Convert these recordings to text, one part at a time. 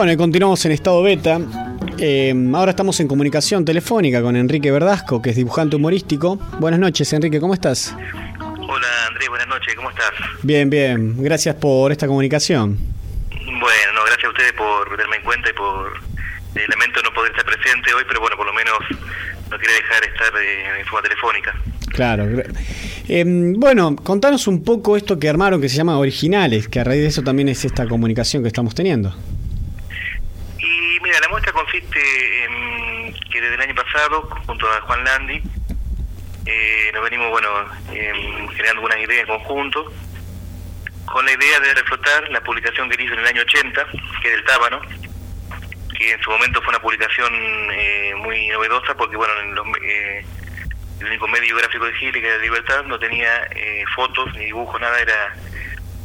Bueno, y continuamos en estado beta. Eh, ahora estamos en comunicación telefónica con Enrique Verdasco, que es dibujante humorístico. Buenas noches, Enrique, ¿cómo estás? Hola Andrés, buenas noches, ¿cómo estás? Bien, bien. Gracias por esta comunicación. Bueno, no, gracias a ustedes por tenerme en cuenta y por... eh, lamento no poder estar presente hoy, pero bueno, por lo menos no quería dejar de estar eh, en forma telefónica. Claro. Eh, bueno, contanos un poco esto que armaron que se llama Originales, que a raíz de eso también es esta comunicación que estamos teniendo. La muestra consiste en que desde el año pasado, junto a Juan Landi, eh, nos venimos, bueno, em, generando unas ideas en conjunto, con la idea de reflotar la publicación que hizo en el año 80, que es del Tábano, que en su momento fue una publicación eh, muy novedosa porque, bueno, en los, eh, el único medio gráfico de Chile, que era Libertad, no tenía eh, fotos ni dibujos, nada, era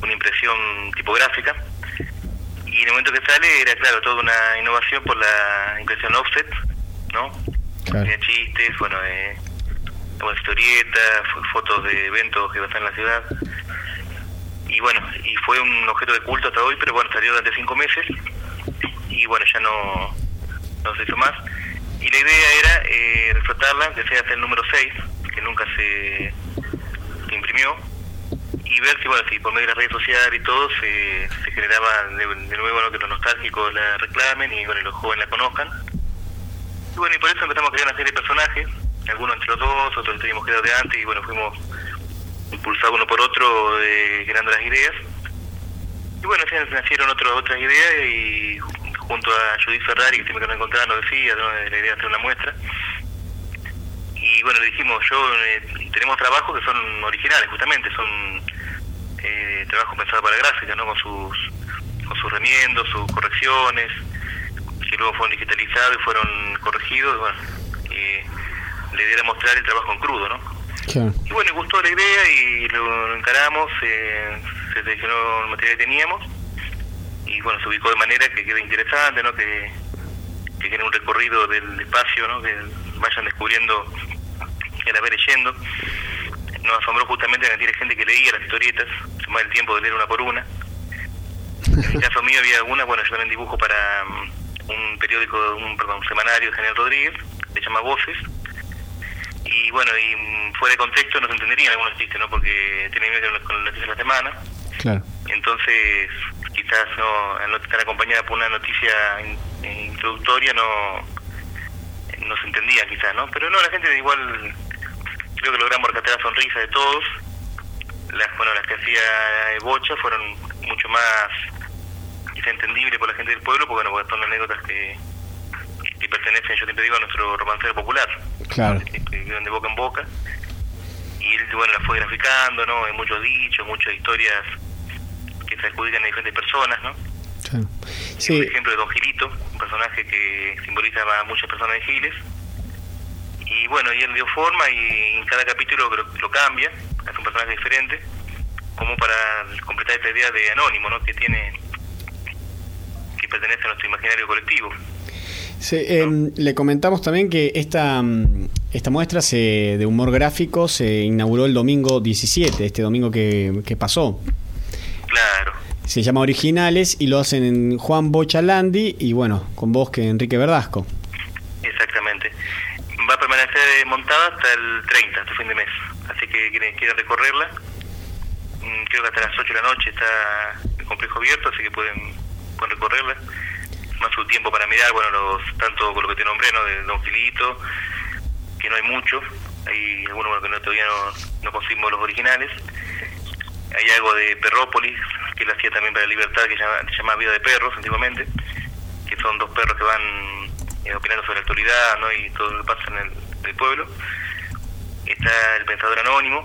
una impresión tipográfica. Y en el momento que sale era, claro, toda una innovación por la impresión offset, ¿no? Claro. Tenía chistes, bueno, eh, historietas, fo- fotos de eventos que pasan en la ciudad. Y bueno, y fue un objeto de culto hasta hoy, pero bueno, salió durante cinco meses y bueno, ya no, no se hizo más. Y la idea era eh, reflotarla, que sea hasta el número 6, que nunca se, se imprimió, y ver si, bueno, si por medio de las redes sociales y todo se, se generaba de, nuevo que los nostálgicos la reclamen y bueno, los jóvenes la conozcan. Y bueno, y por eso empezamos a crear una serie de personajes, algunos entre los dos, otros teníamos creado de antes, y bueno, fuimos impulsados uno por otro, eh, creando las ideas. Y bueno, así nacieron otro, otras ideas y ju- junto a Judith Ferrari, que siempre que nos encontraba, nos decía la idea de hacer una muestra. Y bueno, le dijimos, yo eh, tenemos trabajos que son originales, justamente, son eh, trabajos pensados para gráfica, ¿no? con sus con sus remiendos, sus correcciones, que luego fueron digitalizados y fueron corregidos. Y bueno, eh, la idea era mostrar el trabajo en crudo, ¿no? Claro. Y bueno, gustó la idea y lo encaramos, eh, se seleccionó el material que teníamos y bueno, se ubicó de manera que quede interesante, ¿no? Que, que genere un recorrido del espacio, ¿no? Que vayan descubriendo y a la vez leyendo. Nos asombró justamente que tiene gente que leía las historietas, tomaba el tiempo de leer una por una. En el caso mío había algunas, bueno, yo también dibujo para mm, un periódico, un, perdón, un semanario de General Rodríguez, se llama Voces, y bueno, y mm, fuera de contexto no se entenderían algunos chistes, ¿no? Porque tiene que ver con la- las noticias de la semana. Claro. Entonces, quizás no, al no estar acompañada por una noticia in- introductoria no no se entendía quizás, ¿no? Pero no, la gente igual creo que logramos rescatar la sonrisa de todos. Las, bueno, las que hacía eh, Bocha fueron mucho más entendibles por la gente del pueblo, porque bueno, porque son anécdotas que, que pertenecen, yo siempre digo, a nuestro romancero popular Claro. que que viven de boca en boca. Y él, bueno, la fue graficando, ¿no? Hay muchos dichos, muchas historias que se adjudican a diferentes personas, ¿no? Por Sí, ejemplo, de Don Gilito, un personaje que simboliza a muchas personas de Giles. Y bueno, y él dio forma y en cada capítulo lo, lo cambia, hace un personaje diferente, como para completar esta idea de anónimo, ¿no? Que tiene, que pertenece a nuestro imaginario colectivo. sí, em, le comentamos también que esta, mm, esta muestra se, de humor gráfico se inauguró el domingo 17, este domingo que, que pasó. Claro. Se llama Originales y lo hacen en Juan Bochalandi y bueno, con vos que Enrique Verdasco. Exactamente. Va a permanecer montada hasta el 30, hasta fin de mes. Así que quienes quieran recorrerla, mm, creo que hasta las 8 de la noche está el complejo abierto, así que pueden, pueden recorrerla. Más su tiempo para mirar, bueno, los tanto con lo que te nombré, ¿no? De Don Gilito, que no hay mucho. Hay algunos bueno, que no, todavía no, no conseguimos los originales. Hay algo de Perrópolis, que él hacía también para Libertad, que se llama, se llama Vida de Perros antiguamente, que son dos perros que van eh, opinando sobre la actualidad ¿no? y todo lo que pasa en el, en el pueblo. Está el Pensador Anónimo,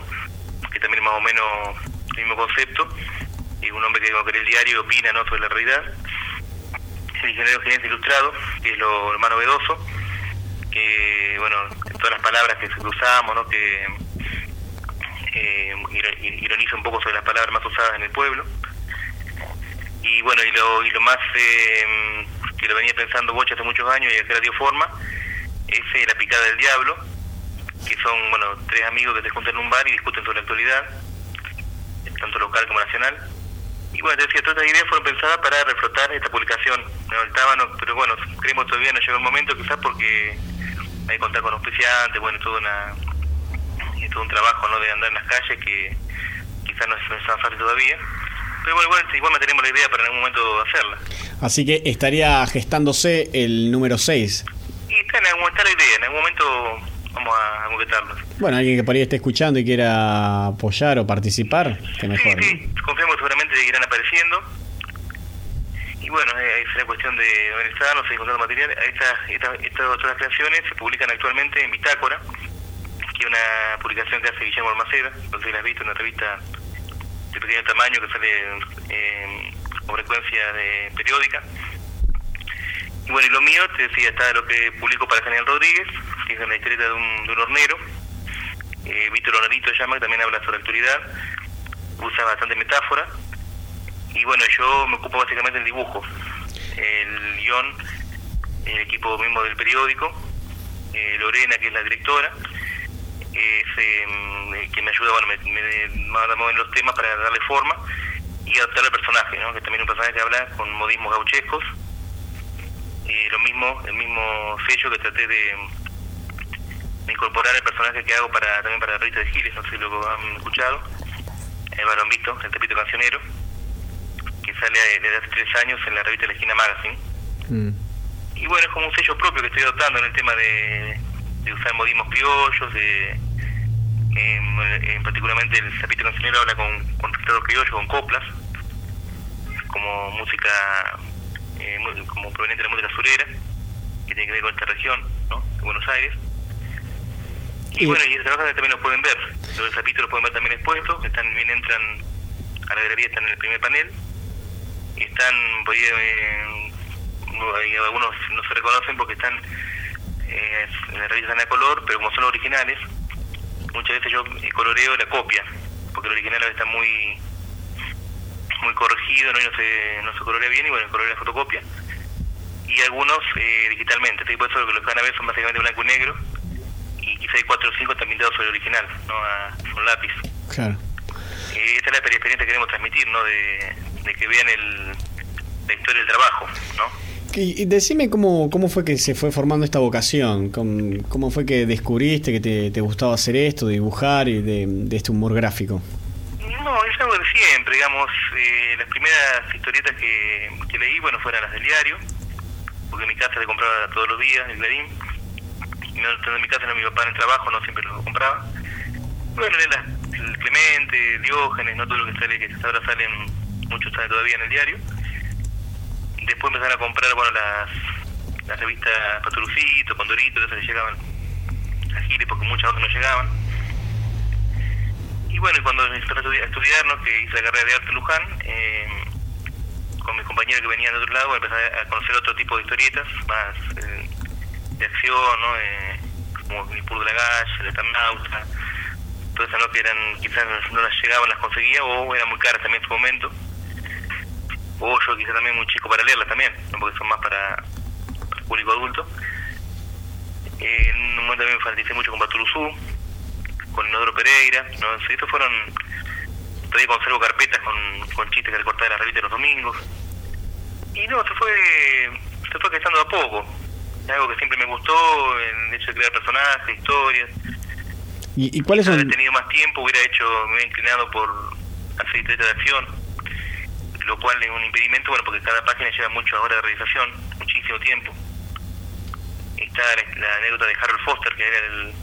que también es más o menos el mismo concepto, y un hombre que que lee el diario opina ¿no? sobre la realidad. El ingeniero gerente ilustrado, que es lo, lo más novedoso, que, bueno, todas las palabras que cruzamos, ¿no? que eh, iro- ironiza un poco sobre las palabras más usadas en el pueblo. Y bueno, y lo, y lo más eh, que lo venía pensando Bocha hace muchos años y acá le dio forma, es eh, La Picada del Diablo, que son, bueno, tres amigos que se juntan en un bar y discuten sobre la actualidad, tanto local como nacional. Y bueno, te decía, todas estas ideas fueron pensadas para reflotar esta publicación. No, pero bueno, creemos todavía no llegó el momento, quizás porque hay que contar con auspiciantes, bueno, todo, una, todo un trabajo ¿no? de andar en las calles que quizás no es, tan fácil todavía. Pero bueno, igual, igual mantenemos la idea para en algún momento hacerla. Así que estaría gestándose el número 6. En algún, está la idea, en algún momento vamos a concretarlo. Bueno, alguien que por ahí esté escuchando y quiera apoyar o participar, que mejor. Sí, sí, confiamos seguramente irán apareciendo. Y bueno, eh, será cuestión de organizarnos y encontrar material. Estas, estas, estas otras creaciones se publican actualmente en Bitácora, que es una publicación que hace Guillermo Almaceda, no sé si la has visto, una revista de pequeño tamaño que sale eh, con frecuencia de periódica. Bueno, y lo mío, te decía, está lo que publico para Daniel Rodríguez, que es una historia de un, de un hornero, eh, Víctor Honorito llama, que también habla sobre actualidad, usa bastante metáfora, y bueno, yo me ocupo básicamente del dibujo, el guion, el equipo mismo del periódico, eh, Lorena, que es la directora, es eh, que me ayuda, bueno, me, me manda mover los temas para darle forma y adaptar al personaje, ¿no? que también es un personaje que habla con modismos gauchescos, lo mismo, el mismo sello que traté de, incorporar el personaje que hago para también para la revista de Giles, no sé si lo han escuchado, el balón visto, el tepito cancionero, que sale desde hace tres años en la revista La Esquina Magazine. Mm. Y bueno, es como un sello propio que estoy adoptando en el tema de, usar modismos piollos, de, en, particularmente el tepito cancionero habla con, con criollo, con coplas, como música, eh, como proveniente de la música surera, que tiene que ver con esta región, ¿no? de Buenos Aires y, bueno, y ese trabajo también lo pueden ver. Los capítulos lo pueden ver también expuestos. Están, bien entran a la galería, están en el primer panel. Y están, pues, eh, algunos no se reconocen porque están eh, en la revista a color, pero como son los originales, muchas veces yo coloreo la copia, porque el original está muy muy corregido ¿no? y no se, no se colorea bien, y bueno, coloreo la fotocopia. Y algunos eh, digitalmente, por eso lo que los van a ver son básicamente blanco y negro quizá hay cuatro o cinco también dados sobre el original, ¿no? A, con lápiz. Claro. Y esta es la experiencia que queremos transmitir, ¿no? De, que vean el, la historia del trabajo, ¿no? Y, decime cómo, cómo fue que se fue formando esta vocación, cómo, cómo fue que descubriste que te, te, gustaba hacer esto, dibujar y de, de, este humor gráfico. No, es algo de siempre, digamos, eh, las primeras historietas que, que leí, bueno, fueron las del diario, porque en mi casa le compraba todos los días el Clarín, en mi casa, no mi papá en el trabajo, no siempre lo compraba. Bueno, era el Clemente, Diógenes, no todo lo que sale, que ahora salen, muchos salen todavía en el diario. Después empezaron a comprar, bueno, las, las revistas Paturucito, Condorito, esas que llegaban a Gire, porque muchas otras no llegaban. Y bueno, cuando empecé a estudiar, ¿no? que hice la carrera de arte Luján, eh, con mis compañeros que venían de otro lado, empecé a conocer otro tipo de historietas, más eh, de acción, ¿no? Eh, como Nipur de la Galle, el Eternauta, todas esas ¿no? que eran, quizás no las llegaban, las conseguía, o eran muy caras también en su momento, o yo quizás también muy chico para leerlas también, porque son más para, el público adulto. en un momento también me fanticé mucho con Baturuzú, con Inodoro Pereira, ¿no? estos fueron, todavía conservo carpetas con, con chistes que recortaba en la revista los domingos. Y no, se fue, se fue gestando a poco algo que siempre me gustó, el hecho de crear personajes, historias. ¿Y, y cuáles son? Si tenido más tiempo, hubiera hecho, me hubiera inclinado por hacer historietas de acción, lo cual es un impedimento, bueno, porque cada página lleva muchas horas de realización, muchísimo tiempo. Está la, anécdota de Harold Foster, que era el,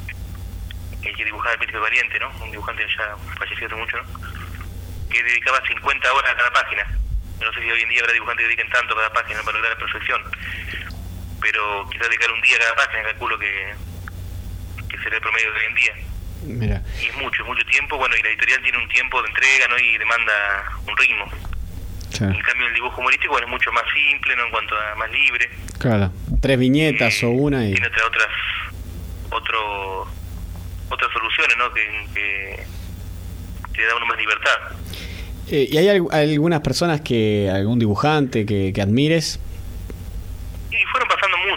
el que dibujaba el príncipe valiente, ¿no? Un dibujante ya fallecido hace mucho, ¿no? Que dedicaba 50 horas a cada página. No sé si hoy en día habrá dibujantes que dediquen tanto a cada página para lograr la perfección pero quizás dedicar un día a cada página, calculo que, que será el promedio de hoy en día. Mira. Y es mucho, mucho tiempo, bueno, y la editorial tiene un tiempo de entrega, ¿no? Y demanda un ritmo. En cambio, el dibujo humorístico bueno, es mucho más simple, ¿no? En cuanto a más libre. Claro, tres viñetas o una y... Tiene otras, otro, otras soluciones, ¿no? Que, que, que da uno más libertad. Eh, ¿Y hay algunas personas que, algún dibujante que, que admires?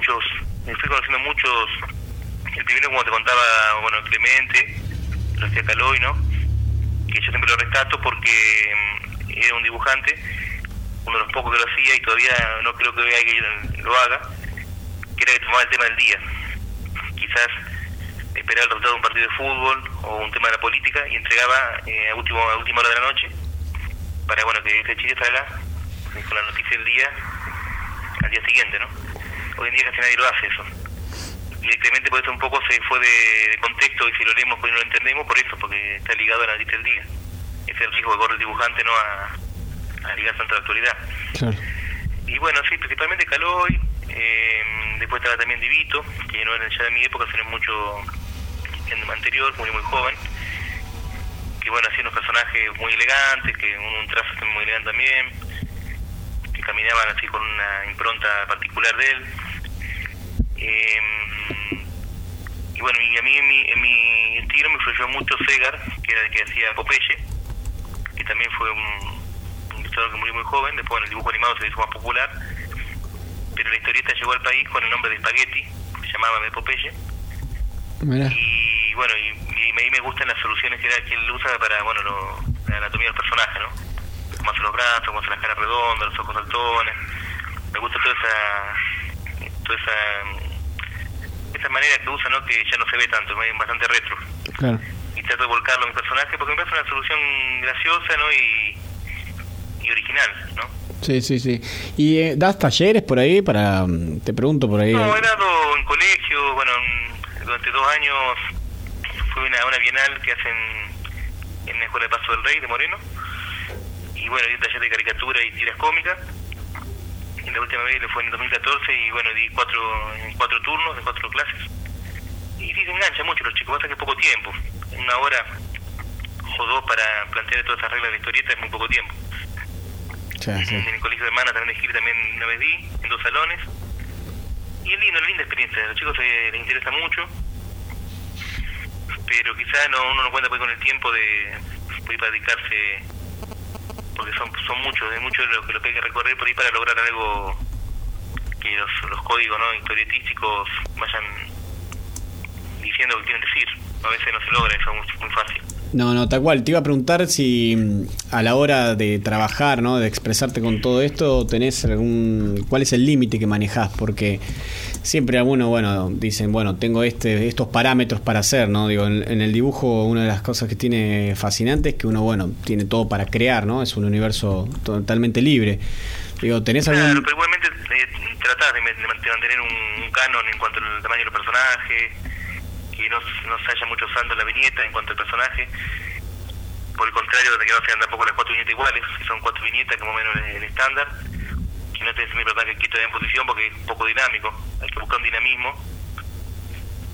muchos, me fui conociendo muchos. El primero, como te contaba, bueno, Clemente, lo hacía Caloy, ¿no? Que yo siempre lo rescato porque era un dibujante, uno de los pocos que lo hacía y todavía no creo que alguien lo haga, que era que tomaba el tema del día. Quizás esperaba el resultado de un partido de fútbol o un tema de la política y entregaba eh, a, último, a última hora de la noche para bueno que ese chile salga con la noticia del día al día siguiente, ¿no? Hoy en día casi nadie lo hace eso. Y el Clemente por eso un poco se fue de, contexto y si lo leemos pues no lo entendemos por eso, porque está ligado a la noticia del día. Ese es el riesgo que corre el dibujante, ¿no? A, a ligar tanto la actualidad. Y bueno, sí, principalmente Caloy, eh, después estaba también Divito, que no era ya de mi época, sino mucho en anterior, muy muy joven, que bueno, hacía unos personajes muy elegantes, que un, trazo muy elegante también, que caminaban así con una impronta particular de él. Em, y bueno, y a mí en mi, en mi estilo me influyó mucho Segar, que era el que hacía Popeye, que también fue un, que murió muy joven, después en el dibujo animado se hizo más popular, pero la historieta llegó al país con el nombre de Spaghetti, se llamaba de Popeye. Y bueno, y, y, a mí me gustan las soluciones que, era, que él usa para, bueno, lo, la anatomía del personaje, ¿no? Cómo hace los brazos, cómo hace las caras redondas, los ojos saltones. Me gusta toda esa, toda esa, esa manera que usa, ¿no? Que ya no se ve tanto, es bastante retro. Claro. Y trato de volcarlo en mi personaje porque me parece una solución graciosa, ¿no? Y, y original, ¿no? Sí, sí, sí. ¿Y eh, das talleres por ahí? para mm, Te pregunto por ahí. No, he dado en colegio, bueno, durante dos años una, una bienal que hacen en la Escuela de Paso del Rey de Moreno. Y bueno, di un taller de caricatura y tiras cómicas. Y la última vez fue en el 2014 y bueno, di cuatro, en cuatro turnos, de cuatro clases. Y sí, se engancha mucho los chicos, pasa que es poco tiempo. Una hora o dos para plantear todas esas reglas de historieta es muy poco tiempo. En el colegio de Mana también Gil también una vez vi, en dos salones. Y es lindo, es linda experiencia. A los chicos les interesa mucho. Pero quizás no, uno no cuenta pues con el tiempo de, ir para dedicarse, porque son, son muchos, es mucho lo, lo que hay que recorrer por ahí para lograr algo que los, los códigos ¿no? historietísticos vayan diciendo lo que quieren decir. A veces no se logra eso muy, muy fácil. No, no, tal cual. Te iba a preguntar si mm, a la hora de trabajar, ¿no? De expresarte con todo esto, tenés algún... ¿Cuál es el límite que manejás? Porque siempre algunos, bueno, dicen, bueno, tengo este, estos parámetros para hacer, ¿no? Digo, en, el dibujo una de las cosas que tiene fascinante es que uno, bueno, tiene todo para crear, ¿no? Es un universo totalmente libre. Digo, ¿tenés algún...? Claro, pero igualmente eh, tratás de, mantener un, un canon en cuanto al tamaño de los personajes que no, no se haya mucho saldo en la viñeta en cuanto al personaje. Por el contrario, de que no sean tampoco las cuatro viñetas iguales, si son cuatro viñetas, como menos el estándar, que no tenés mi personaje quieto en posición porque es un poco dinámico, hay que buscar un dinamismo.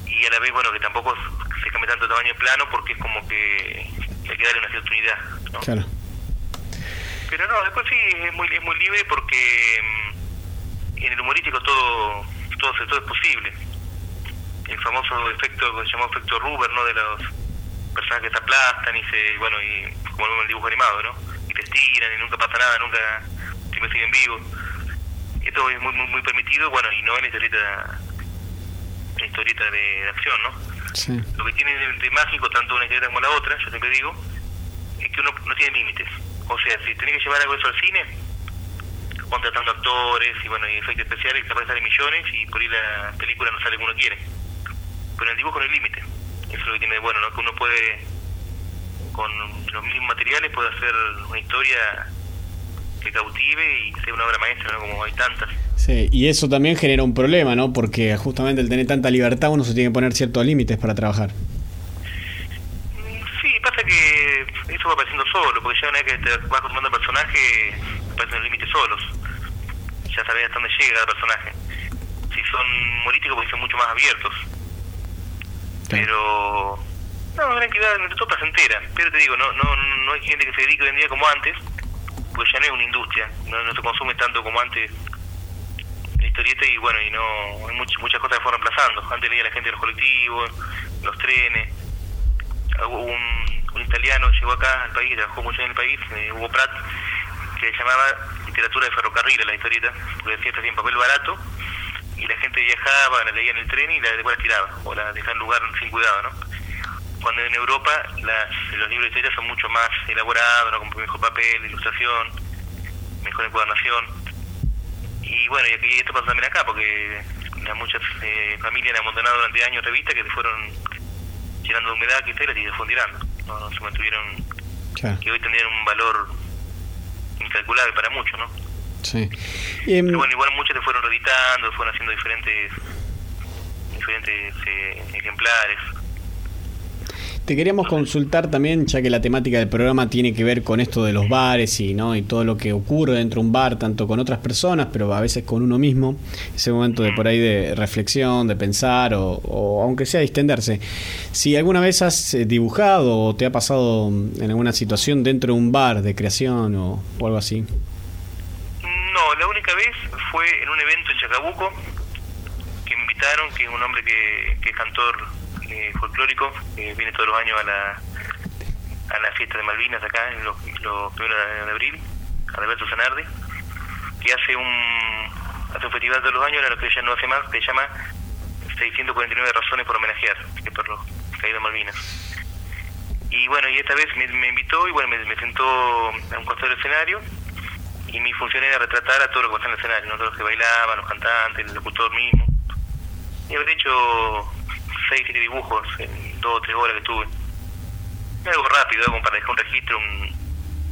Y a la vez, bueno, que tampoco se cambie tanto el tamaño de plano porque es como que hay que darle una cierta unidad. ¿no? Claro. Pero no, después sí, es muy, es muy libre porque mm, en el humorístico todo, todo, todo es posible el famoso efecto que se llamó efecto Ruber, ¿no? De los personajes que se aplastan y se, bueno, y como en el dibujo animado, ¿no? Y te estiran y nunca pasa nada, nunca siempre siguen vivos. Esto es muy, muy, muy permitido, bueno, y no en historieta, la historieta de, acción, ¿no? Sí. Lo que tiene de, mágico tanto una historieta como la otra, yo siempre digo, es que uno no tiene límites. O sea, si tenés que llevar algo de eso al cine, contratando actores y bueno y efectos especiales que salen millones y por ahí la película no sale como uno quiere pero el dibujo no hay límite. Eso es lo que tiene de bueno, ¿no? que uno puede, con los mismos materiales, puede hacer una historia que cautive y sea una obra maestra, ¿no? como hay tantas. Sí, y eso también genera un problema, ¿no? Porque justamente el tener tanta libertad uno se tiene que poner ciertos límites para trabajar. Sí, pasa que eso va apareciendo solo, porque ya una vez que te vas formando personaje, aparecen los límites solos. Ya sabes hasta dónde llega el personaje. Si son humorísticos, pues son mucho más abiertos pero no, tranquilidad, entre todo entera Pero te digo, no, no, no hay gente que se dedique hoy en día como antes, pues ya no es una industria, no, no se consume tanto como antes la historieta y bueno, y no hay muchas, muchas cosas que fueron reemplazando. Antes leía la gente de los colectivos, los trenes. Un, un italiano llegó acá al país, trabajó mucho en el país, eh, Hugo Pratt, que llamaba literatura de ferrocarril la historieta, porque decía que en papel barato y la gente viajaba, la leía en el tren y la después la tiraba, o la dejaba en lugar sin cuidado, ¿no? cuando en Europa las, los libros de historia son mucho más elaborados, ¿no? con mejor papel, ilustración, mejor encuadernación. Y bueno, y, esto pasa también acá, porque muchas eh, familias han abandonado durante años revistas que se fueron llenando de humedad que y se fueron tirando. No, se mantuvieron, que hoy tendrían un valor incalculable para muchos, ¿no? Sí. Em, Pero bueno, igual muchos se fueron reeditando, fueron haciendo diferentes diferentes eh, ejemplares. Te queríamos consultar también, ya que la temática del programa tiene que ver con esto de los bares y, ¿no? y todo lo que ocurre dentro de un bar, tanto con otras personas, pero a veces con uno mismo, ese momento de por ahí de reflexión, de pensar o, aunque sea distenderse. Si alguna vez has eh, dibujado o te ha pasado en alguna situación dentro de un bar de creación o, algo así. La única vez fue en un evento en Chacabuco que me invitaron, que es un hombre que, que es cantor eh, folclórico, que viene todos los años a la, a la fiesta de Malvinas acá, en los, primeros de abril, a Alberto Zanardi, que hace un, hace un festival todos los años, ahora lo que ya no hace más, que se llama 649 razones por homenajear, que por los caídos de Malvinas. Y bueno, y esta vez me, invitó y bueno, me, sentó a un costado del escenario y mi función era retratar a todos los que están en el escenario, ¿no? todos los que bailaban, los cantantes, el locutor mismo. Y haber hecho seis, siete dibujos en dos o tres horas que tuve. Algo rápido, como para dejar un registro,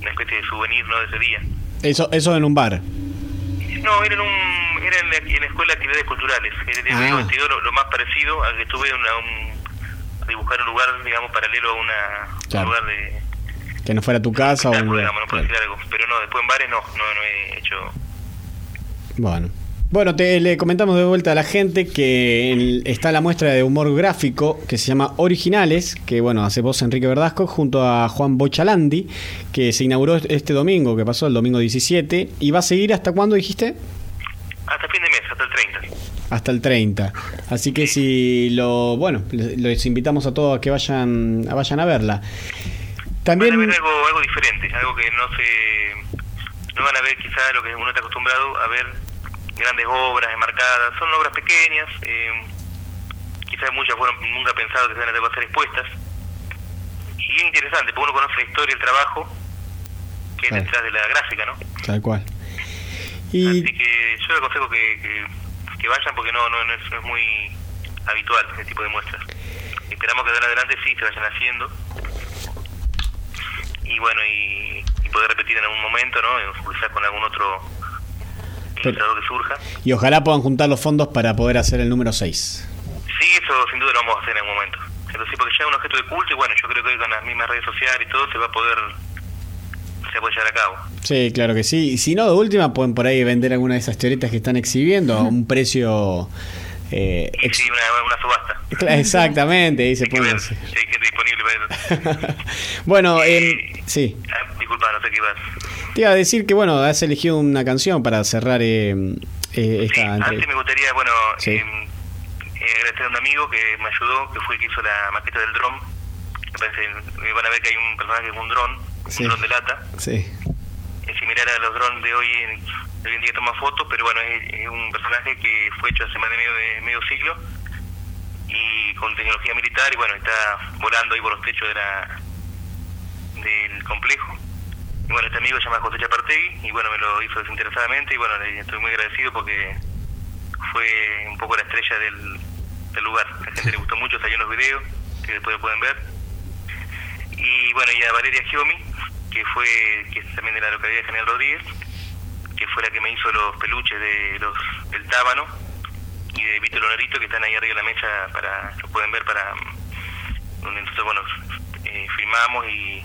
una especie de souvenir ¿no? de ese día. ¿Eso, eso en un bar? No, era en, un, era en, la, en la Escuela de Actividades Culturales. Era ah. lo, lo, más parecido a que estuve en un, a dibujar un lugar, digamos, paralelo a una, un lugar de... Que no fuera tu casa o un lugar, no puedo decir algo. Pero no, después en bares no, no, no he hecho... Bueno. Bueno, te, le comentamos de vuelta a la gente que está la muestra de humor gráfico que se llama Originales, que bueno, hace voz Enrique Verdasco junto a Juan Bochalandi, que se inauguró este domingo, que pasó el domingo 17, y va a seguir hasta cuándo dijiste? Hasta fin de mes, hasta el 30. Hasta el 30. Así que si lo, bueno, les invitamos a todos a que vayan a vayan a verla. También van a ver algo, algo diferente, algo que no se no van a ver quizás lo que uno está acostumbrado a ver grandes obras enmarcadas, son obras pequeñas, eh, quizás muchas fueron nunca pensado que se van a ser expuestas. Y es interesante, porque uno conoce la historia, el trabajo que hay detrás de la gráfica, ¿no? Tal cual. Y... Así que yo le aconsejo que, que, vayan porque no, no, no, es, muy habitual ese tipo de muestras. Esperamos que de adelante sí se vayan haciendo. Y bueno, y, y poder repetir en algún momento, ¿no? Quizás con algún otro que surja. Y ojalá puedan juntar los fondos para poder hacer el número 6. Sí, eso sin duda lo vamos a hacer en algún momento. Entonces, porque ya es un objeto de culto y bueno, yo creo que hoy con las mismas redes sociales y todo se va a poder se puede llevar a cabo. Sí, claro que sí. Y si no, de última pueden por ahí vender alguna de esas teoretas que están exhibiendo a un precio... Eh, sí, una, subasta. Exactamente, ahí se. Sí, disponible para bueno, eh, sí. Ah, disculpa, no sé qué ibas. Te iba a decir que, bueno, has elegido una canción para cerrar eh, eh esta sí, Antes me gustaría, bueno, eh, eh, agradecer a un amigo que me ayudó, que fue el que hizo la maqueta del dron. Me van a ver que hay un personaje con un dron, un dron de lata. Sí. Es similar a los drones de hoy, de hoy en día toma fotos, pero bueno, es, un personaje que fue hecho hace más de medio, de medio siglo y con tecnología militar y bueno, está volando ahí por los techos de la del complejo bueno, este amigo se llama José Chapartegui y bueno, me lo hizo desinteresadamente y bueno, estoy muy agradecido porque fue un poco la estrella del, del lugar. La gente le gustó mucho, salió en los videos, que después pueden ver. Y bueno, y a Valeria Giomi, que fue, que es también de la localidad de General Rodríguez, fue la que me hizo los peluches de los del Tábano y de Vito Lonerito, que están ahí arriba de la mesa para, lo pueden ver para donde nosotros bueno eh, filmamos y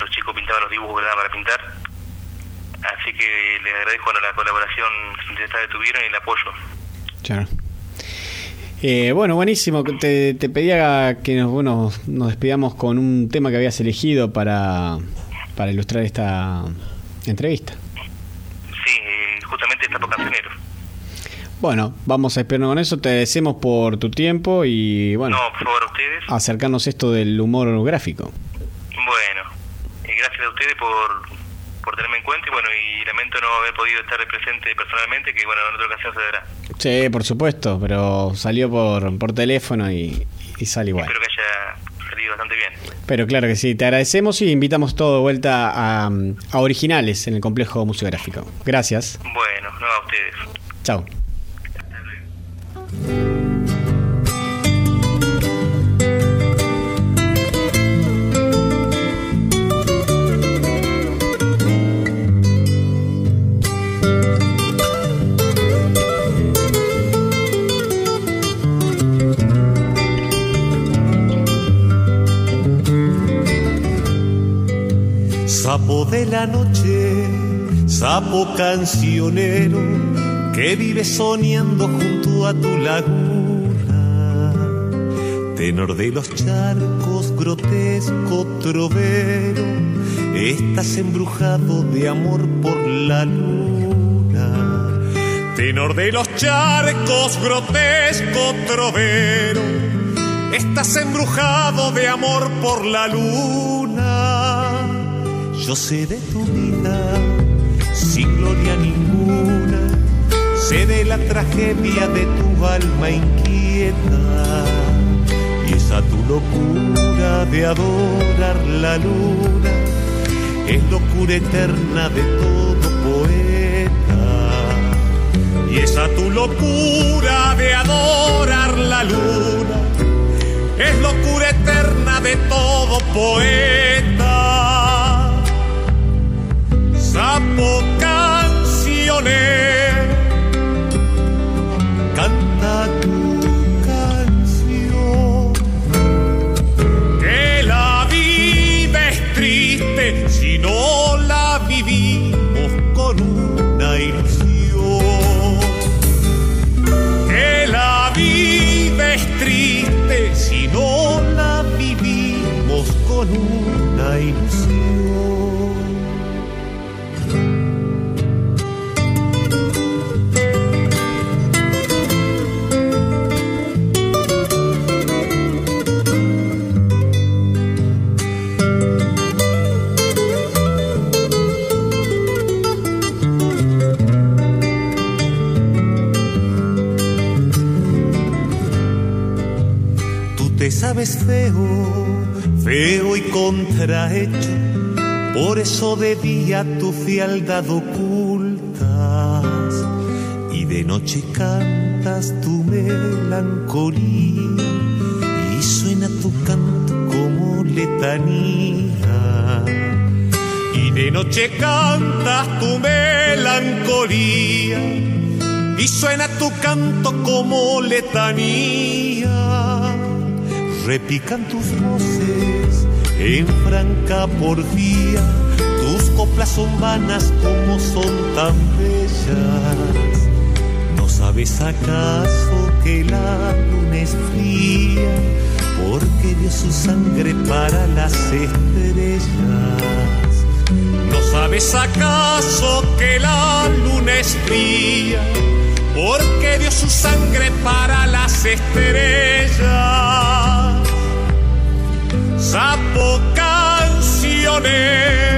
los chicos pintaban los dibujos para pintar. Así que les agradezco la colaboración que tuvieron y el apoyo. Claro. Eh, bueno, buenísimo. Te, te pedía que nos, bueno, nos despidamos con un tema que habías elegido para, para ilustrar esta entrevista. Eh, cancionero. Bueno, vamos a esperarnos con eso. Te agradecemos por tu tiempo y bueno, no, por favor, ustedes. acercarnos esto del humor gráfico gracias a ustedes por, por tenerme en cuenta y bueno, y lamento no haber podido estar presente personalmente, que bueno, en otra ocasión se dará. Sí, por supuesto, pero salió por, por teléfono y, y sale igual. Espero que haya bastante bien. Pero claro que sí, te agradecemos y invitamos todo de vuelta a, a Originales en el complejo museográfico. Gracias. Bueno, no a ustedes. Chao. De la noche, sapo cancionero, que vive soñando junto a tu laguna. Tenor de los charcos, grotesco trovero, estás embrujado de amor por la luna. Tenor de los charcos, grotesco trovero, estás embrujado de amor por la luna. Yo sé de tu vida sin gloria ninguna, sé de la tragedia de tu alma inquieta. Y esa tu locura de adorar la luna. Es locura eterna de todo poeta. Y esa tu locura de adorar la luna. Es locura eterna de todo poeta sapo canciones. Canta tu canción. Que la vida es triste si no sabes feo, feo y contrahecho, por eso de día tu fialdad ocultas y de noche cantas tu melancolía. Y suena tu canto como letanía. Y de noche cantas tu melancolía. Y suena tu canto como letanía repican tus voces en franca porfía, tus coplas son vanas como son tan bellas. ¿No sabes acaso que la luna es fría? Porque dio su sangre para las estrellas. ¿No sabes acaso que la luna es fría? Porque dio su sangre para las estrellas sapo canciones